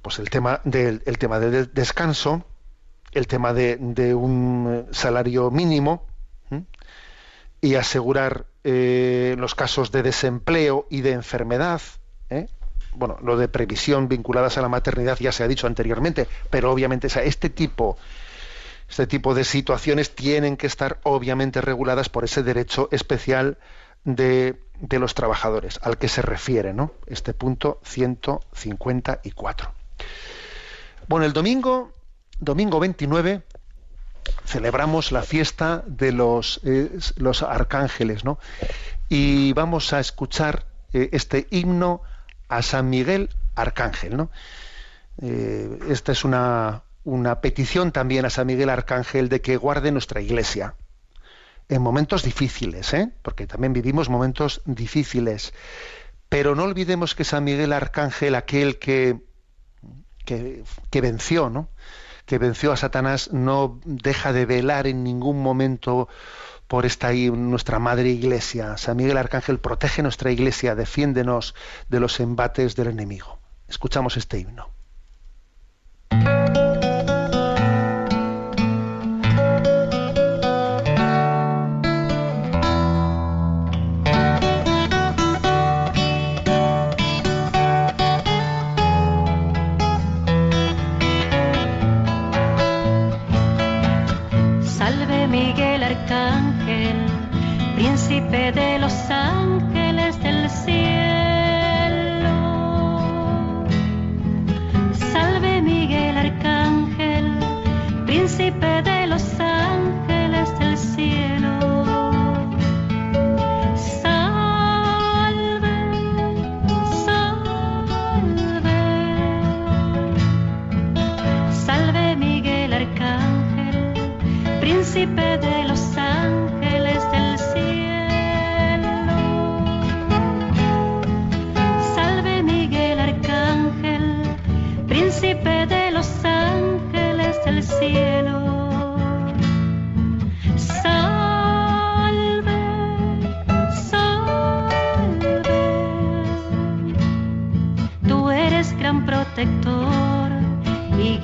pues el tema del el tema del descanso, el tema de, un salario mínimo y asegurar eh, los casos de desempleo y de enfermedad. ¿eh? Bueno, lo de previsión vinculadas a la maternidad ya se ha dicho anteriormente, pero obviamente este tipo este tipo de situaciones tienen que estar obviamente reguladas por ese derecho especial de, de los trabajadores al que se refiere, ¿no? Este punto 154. Bueno, el domingo domingo 29 celebramos la fiesta de los, eh, los arcángeles, ¿no? Y vamos a escuchar eh, este himno a San Miguel Arcángel, ¿no? Eh, esta es una, una petición también a San Miguel Arcángel de que guarde nuestra iglesia en momentos difíciles, ¿eh? porque también vivimos momentos difíciles. Pero no olvidemos que San Miguel Arcángel, aquel que, que, que venció, ¿no? Que venció a Satanás no deja de velar en ningún momento por esta nuestra madre iglesia. San Miguel Arcángel protege nuestra iglesia, defiéndenos de los embates del enemigo. Escuchamos este himno.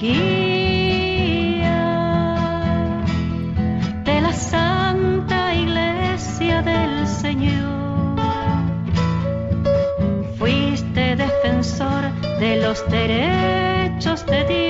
Guía de la santa iglesia del Señor. Fuiste defensor de los derechos de Dios.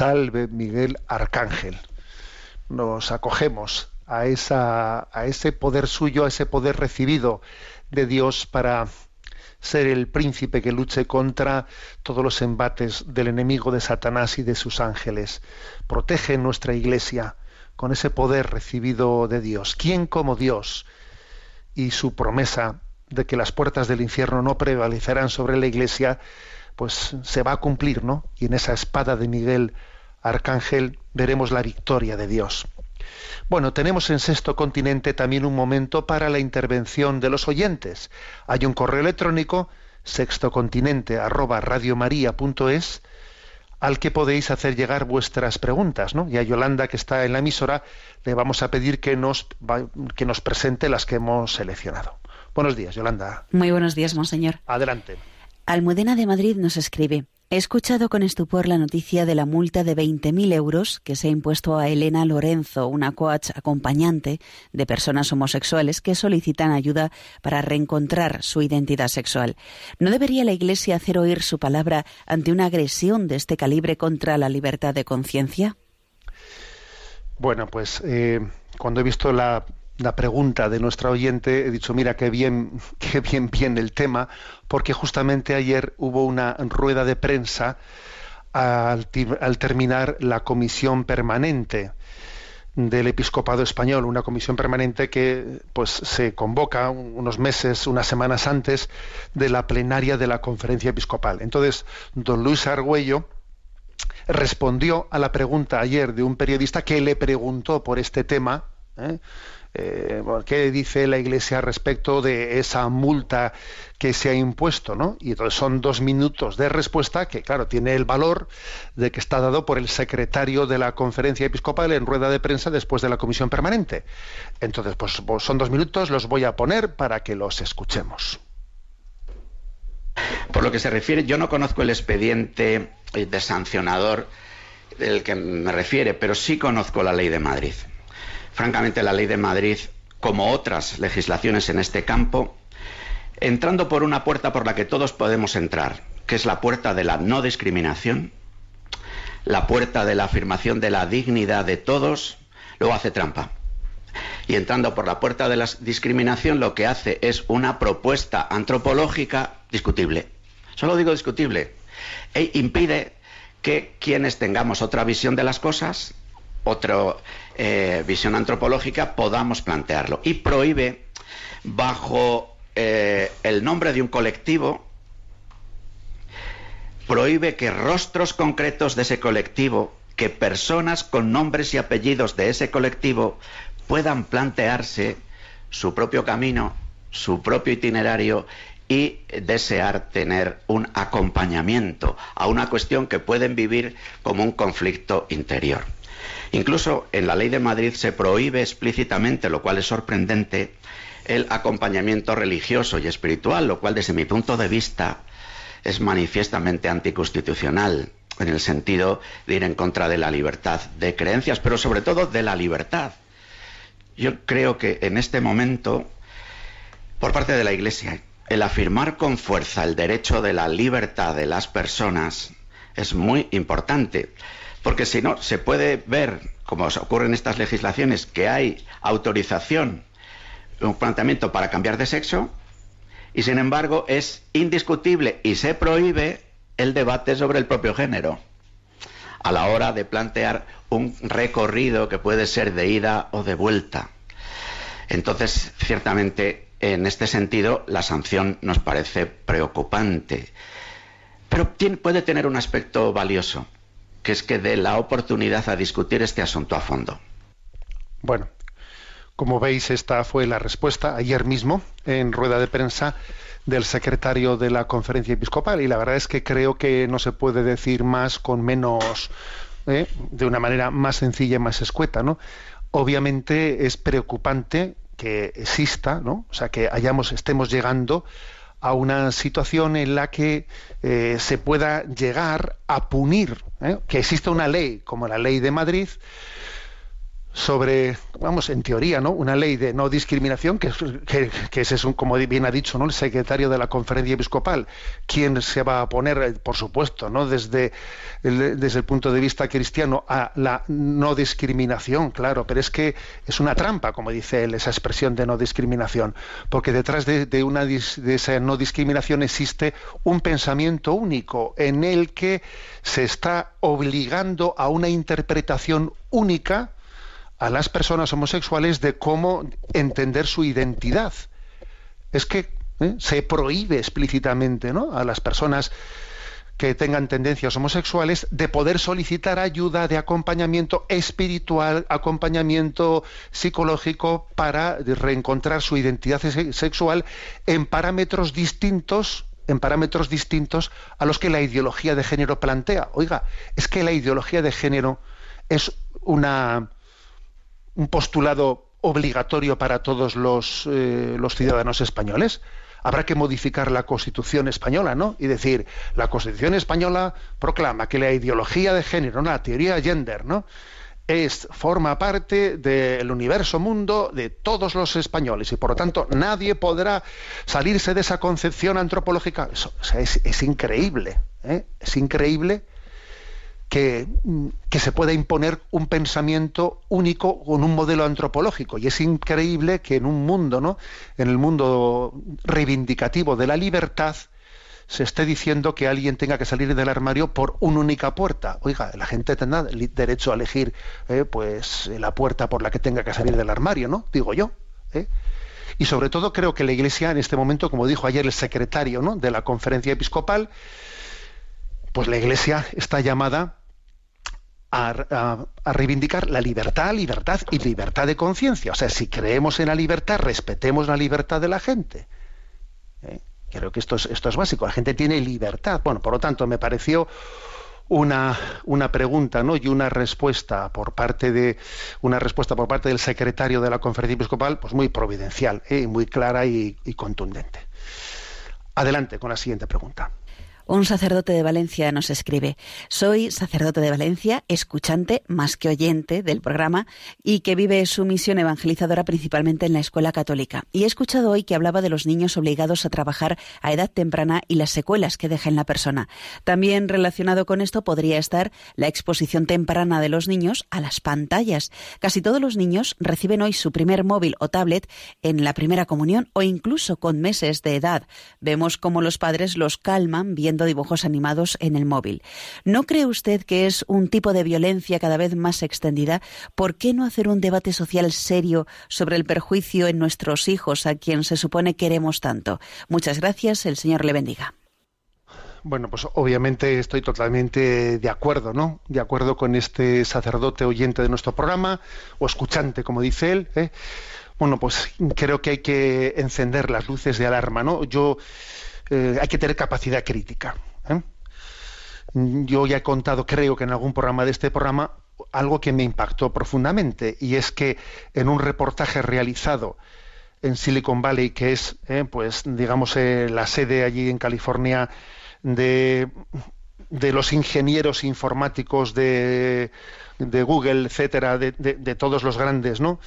Salve Miguel Arcángel. nos acogemos a, a ese poder suyo, a ese poder recibido de Dios para ser el príncipe que luche contra todos los embates del enemigo de Satanás y de sus ángeles. Protege nuestra iglesia con ese poder recibido de Dios. ¿Quién como Dios? Y su promesa de que las puertas del infierno no prevalecerán sobre la iglesia, pues se va a cumplir, ¿no? Y en esa espada de Miguel Arcángel veremos la victoria de Dios. Bueno, tenemos en Sexto Continente también un momento para la intervención de los oyentes. Hay un correo electrónico sextocontinente al que podéis hacer llegar vuestras preguntas, ¿no? Y a Yolanda, que está en la emisora, le vamos a pedir que nos, que nos presente las que hemos seleccionado. Buenos días, Yolanda. Muy buenos días, monseñor. Adelante. Almudena de Madrid nos escribe. He escuchado con estupor la noticia de la multa de 20.000 euros que se ha impuesto a Elena Lorenzo, una coach acompañante de personas homosexuales que solicitan ayuda para reencontrar su identidad sexual. ¿No debería la Iglesia hacer oír su palabra ante una agresión de este calibre contra la libertad de conciencia? Bueno, pues eh, cuando he visto la la pregunta de nuestra oyente, he dicho, mira, qué bien, *laughs* qué bien viene el tema, porque justamente ayer hubo una rueda de prensa al, terminar la comisión permanente del episcopado español, una comisión permanente que pues se convoca unos meses, unas semanas antes de la plenaria de la conferencia episcopal. Entonces, don Luis Argüello respondió a la pregunta ayer de un periodista que le preguntó por este tema, ¿eh? Eh, qué dice la Iglesia respecto de esa multa que se ha impuesto, ¿no? Y entonces son dos minutos de respuesta que, claro, tiene el valor de que está dado por el secretario de la conferencia episcopal en rueda de prensa después de la comisión permanente. Entonces, pues, pues son dos minutos, los voy a poner para que los escuchemos. Por lo que se refiere, yo no conozco el expediente de sancionador del que me refiere, pero sí conozco la ley de Madrid. Francamente, la ley de Madrid, como otras legislaciones en este campo, entrando por una puerta por la que todos podemos entrar, que es la puerta de la no discriminación, la puerta de la afirmación de la dignidad de todos, luego hace trampa. Y entrando por la puerta de la discriminación, lo que hace es una propuesta antropológica discutible. Solo digo discutible. E impide que quienes tengamos otra visión de las cosas otra eh, visión antropológica, podamos plantearlo. Y prohíbe, bajo eh, el nombre de un colectivo, prohíbe que rostros concretos de ese colectivo, que personas con nombres y apellidos de ese colectivo puedan plantearse su propio camino, su propio itinerario y desear tener un acompañamiento a una cuestión que pueden vivir como un conflicto interior. Incluso en la ley de Madrid se prohíbe explícitamente, lo cual es sorprendente, el acompañamiento religioso y espiritual, lo cual desde mi punto de vista es manifiestamente anticonstitucional en el sentido de ir en contra de la libertad de creencias, pero sobre todo de la libertad. Yo creo que en este momento, por parte de la Iglesia, el afirmar con fuerza el derecho de la libertad de las personas es muy importante. Porque si no, se puede ver, como ocurre en estas legislaciones, que hay autorización, un planteamiento para cambiar de sexo, y sin embargo es indiscutible y se prohíbe el debate sobre el propio género a la hora de plantear un recorrido que puede ser de ida o de vuelta. Entonces, ciertamente, en este sentido, la sanción nos parece preocupante, pero puede tener un aspecto valioso que es que dé la oportunidad a discutir este asunto a fondo. Bueno, como veis, esta fue la respuesta ayer mismo en rueda de prensa del secretario de la conferencia episcopal y la verdad es que creo que no se puede decir más con menos, ¿eh? de una manera más sencilla y más escueta, ¿no? Obviamente es preocupante que exista, ¿no? O sea, que hayamos, estemos llegando a una situación en la que eh, se pueda llegar a punir, ¿eh? que exista una ley como la ley de Madrid, sobre, vamos, en teoría, ¿no? Una ley de no discriminación, que, que, ese es, un, como bien ha dicho, ¿no? El secretario de la conferencia episcopal. ¿Quién se va a oponer, eh, por supuesto, ¿no? Desde el, desde el punto de vista cristiano a la no discriminación, claro, pero es que es una trampa, como dice él, esa expresión de no discriminación, porque detrás de, de una de esa no discriminación existe un pensamiento único en el que se está obligando a una interpretación única a las personas homosexuales de cómo entender su identidad. Es que ¿eh? se prohíbe explícitamente ¿no? a las personas que tengan tendencias homosexuales de poder solicitar ayuda de acompañamiento espiritual, acompañamiento psicológico para reencontrar su identidad sexual en parámetros distintos en parámetros distintos a los que la ideología de género plantea. Oiga, es que la ideología de género es una un postulado obligatorio para todos los, eh, los ciudadanos españoles. Habrá que modificar la Constitución española, ¿no? Y decir, la Constitución española proclama que la ideología de género, la teoría gender, ¿no? Es, forma parte del universo mundo de todos los españoles y por lo tanto nadie podrá salirse de esa concepción antropológica. Eso, es, es, increíble, ¿eh? es increíble que, que, se pueda imponer un pensamiento único con un modelo antropológico. Y es increíble que en un mundo, ¿no? En el mundo reivindicativo de la libertad, se esté diciendo que alguien tenga que salir del armario por una única puerta. Oiga, la gente tendrá derecho a elegir eh, pues la puerta por la que tenga que salir del armario, ¿no? Digo yo. ¿eh? Y sobre todo creo que la Iglesia en este momento, como dijo ayer el secretario ¿no? de la conferencia episcopal, pues la Iglesia está llamada a, a, a, reivindicar la libertad, libertad y libertad de conciencia. O sea, si creemos en la libertad, respetemos la libertad de la gente. ¿Eh? Creo que esto es, esto es básico. La gente tiene libertad. Bueno, por lo tanto, me pareció una, una pregunta ¿no? y una respuesta por parte de una respuesta por parte del secretario de la conferencia episcopal, pues muy providencial, ¿eh? muy clara y, y contundente. Adelante con la siguiente pregunta. Un sacerdote de Valencia nos escribe, soy sacerdote de Valencia, escuchante más que oyente del programa y que vive su misión evangelizadora principalmente en la escuela católica. Y he escuchado hoy que hablaba de los niños obligados a trabajar a edad temprana y las secuelas que deja en la persona. También relacionado con esto podría estar la exposición temprana de los niños a las pantallas. Casi todos los niños reciben hoy su primer móvil o tablet en la primera comunión o incluso con meses de edad. Vemos cómo los padres los calman viendo dibujos animados en el móvil. ¿No cree usted que es un tipo de violencia cada vez más extendida? ¿Por qué no hacer un debate social serio sobre el perjuicio en nuestros hijos a quien se supone queremos tanto? Muchas gracias, el Señor le bendiga. Bueno, pues obviamente estoy totalmente de acuerdo, ¿no? De acuerdo con este sacerdote oyente de nuestro programa, o escuchante, como dice él. ¿eh? Bueno, pues creo que hay que encender las luces de alarma, ¿no? Yo eh, hay que tener capacidad crítica. ¿eh? Yo ya he contado, creo que en algún programa de este programa, algo que me impactó profundamente, y es que en un reportaje realizado en Silicon Valley, que es, eh, pues, digamos, la sede allí en California de, de los ingenieros informáticos de de Google, etcétera, de, de, de, todos los grandes, ¿no?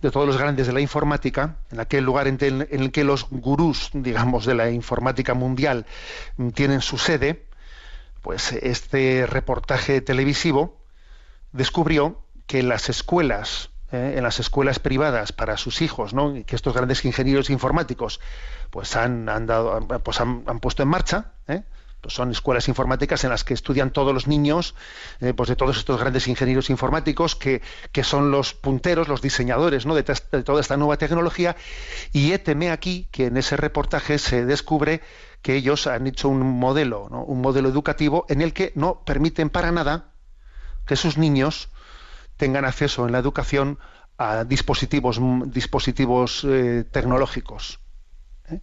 De todos los grandes de la informática, en aquel lugar en, en el que los gurús, digamos, de la informática mundial tienen su sede, pues este reportaje televisivo descubrió que las escuelas, eh, en las escuelas privadas para sus hijos, ¿no? que estos grandes ingenieros informáticos, pues han, han dado, pues han, han puesto en marcha, ¿eh? Pues son escuelas informáticas en las que estudian todos los niños eh, pues de todos estos grandes ingenieros informáticos que, que son los punteros, los diseñadores ¿no? de, toda esta nueva tecnología. Y éteme aquí que en ese reportaje se descubre que ellos han hecho un modelo, ¿no? un modelo educativo en el que no permiten para nada que sus niños tengan acceso en la educación a dispositivos, dispositivos eh, tecnológicos. ¿eh?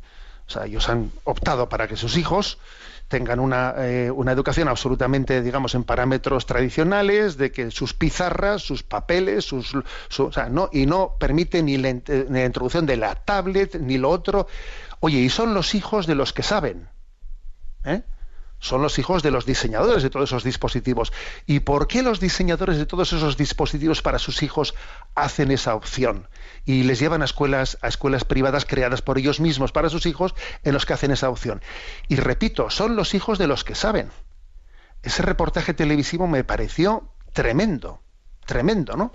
O sea, ellos han optado para que sus hijos tengan una, eh, una, educación absolutamente, digamos, en parámetros tradicionales, de que sus pizarras, sus papeles, sus, su, o sea, no, y no permite ni la, ni la, introducción de la tablet, ni lo otro. Oye, y son los hijos de los que saben. ¿eh? Son los hijos de los diseñadores de todos esos dispositivos. ¿Y por qué los diseñadores de todos esos dispositivos para sus hijos hacen esa opción? Y les llevan a escuelas, a escuelas privadas creadas por ellos mismos para sus hijos en los que hacen esa opción. Y repito, son los hijos de los que saben. Ese reportaje televisivo me pareció tremendo, tremendo, ¿no?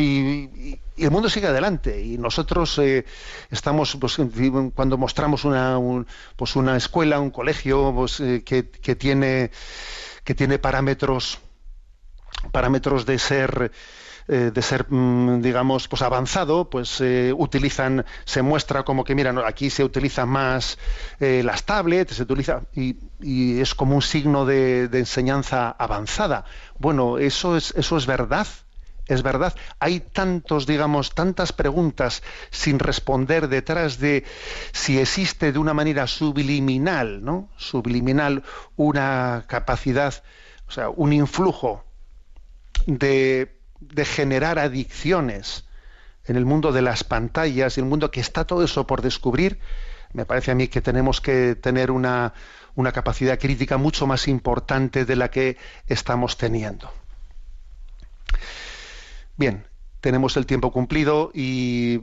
Y, el mundo sigue adelante y nosotros eh, estamos pues, cuando mostramos una pues una escuela un colegio pues, eh, que, tiene que tiene parámetros parámetros de ser eh, de ser mm, digamos pues avanzado pues utilizan se muestra como que mira aquí se utiliza más las tablets se utiliza y, y, es como un signo de, de enseñanza avanzada. Bueno eso es eso es verdad es verdad, hay tantos, digamos, tantas preguntas sin responder detrás de si existe de una manera subliminal, ¿no? Subliminal una capacidad, o sea, un influjo de, generar adicciones en el mundo de las pantallas y el mundo que está todo eso por descubrir, me parece a mí que tenemos que tener una capacidad crítica mucho más importante de la que estamos teniendo. Bien, tenemos el tiempo cumplido y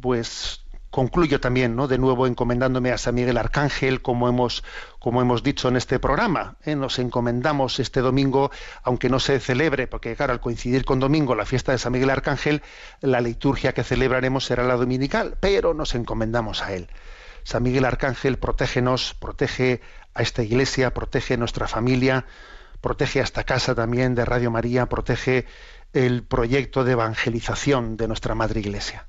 pues concluyo también, ¿no? De nuevo encomendándome a San Miguel Arcángel, como hemos, como hemos dicho en este programa. ¿eh? Nos encomendamos este domingo, aunque no se celebre, porque claro, al coincidir con domingo la fiesta de San Miguel Arcángel, la liturgia que celebraremos será la dominical, pero nos encomendamos a él. San Miguel Arcángel, protégenos, protege a esta iglesia, protege nuestra familia, protege a esta casa también de Radio María, protege el proyecto de evangelización de nuestra Madre Iglesia.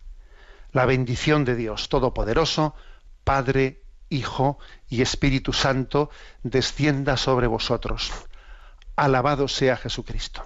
La bendición de Dios Todopoderoso, Padre, Hijo y Espíritu Santo, descienda sobre vosotros. Alabado sea Jesucristo.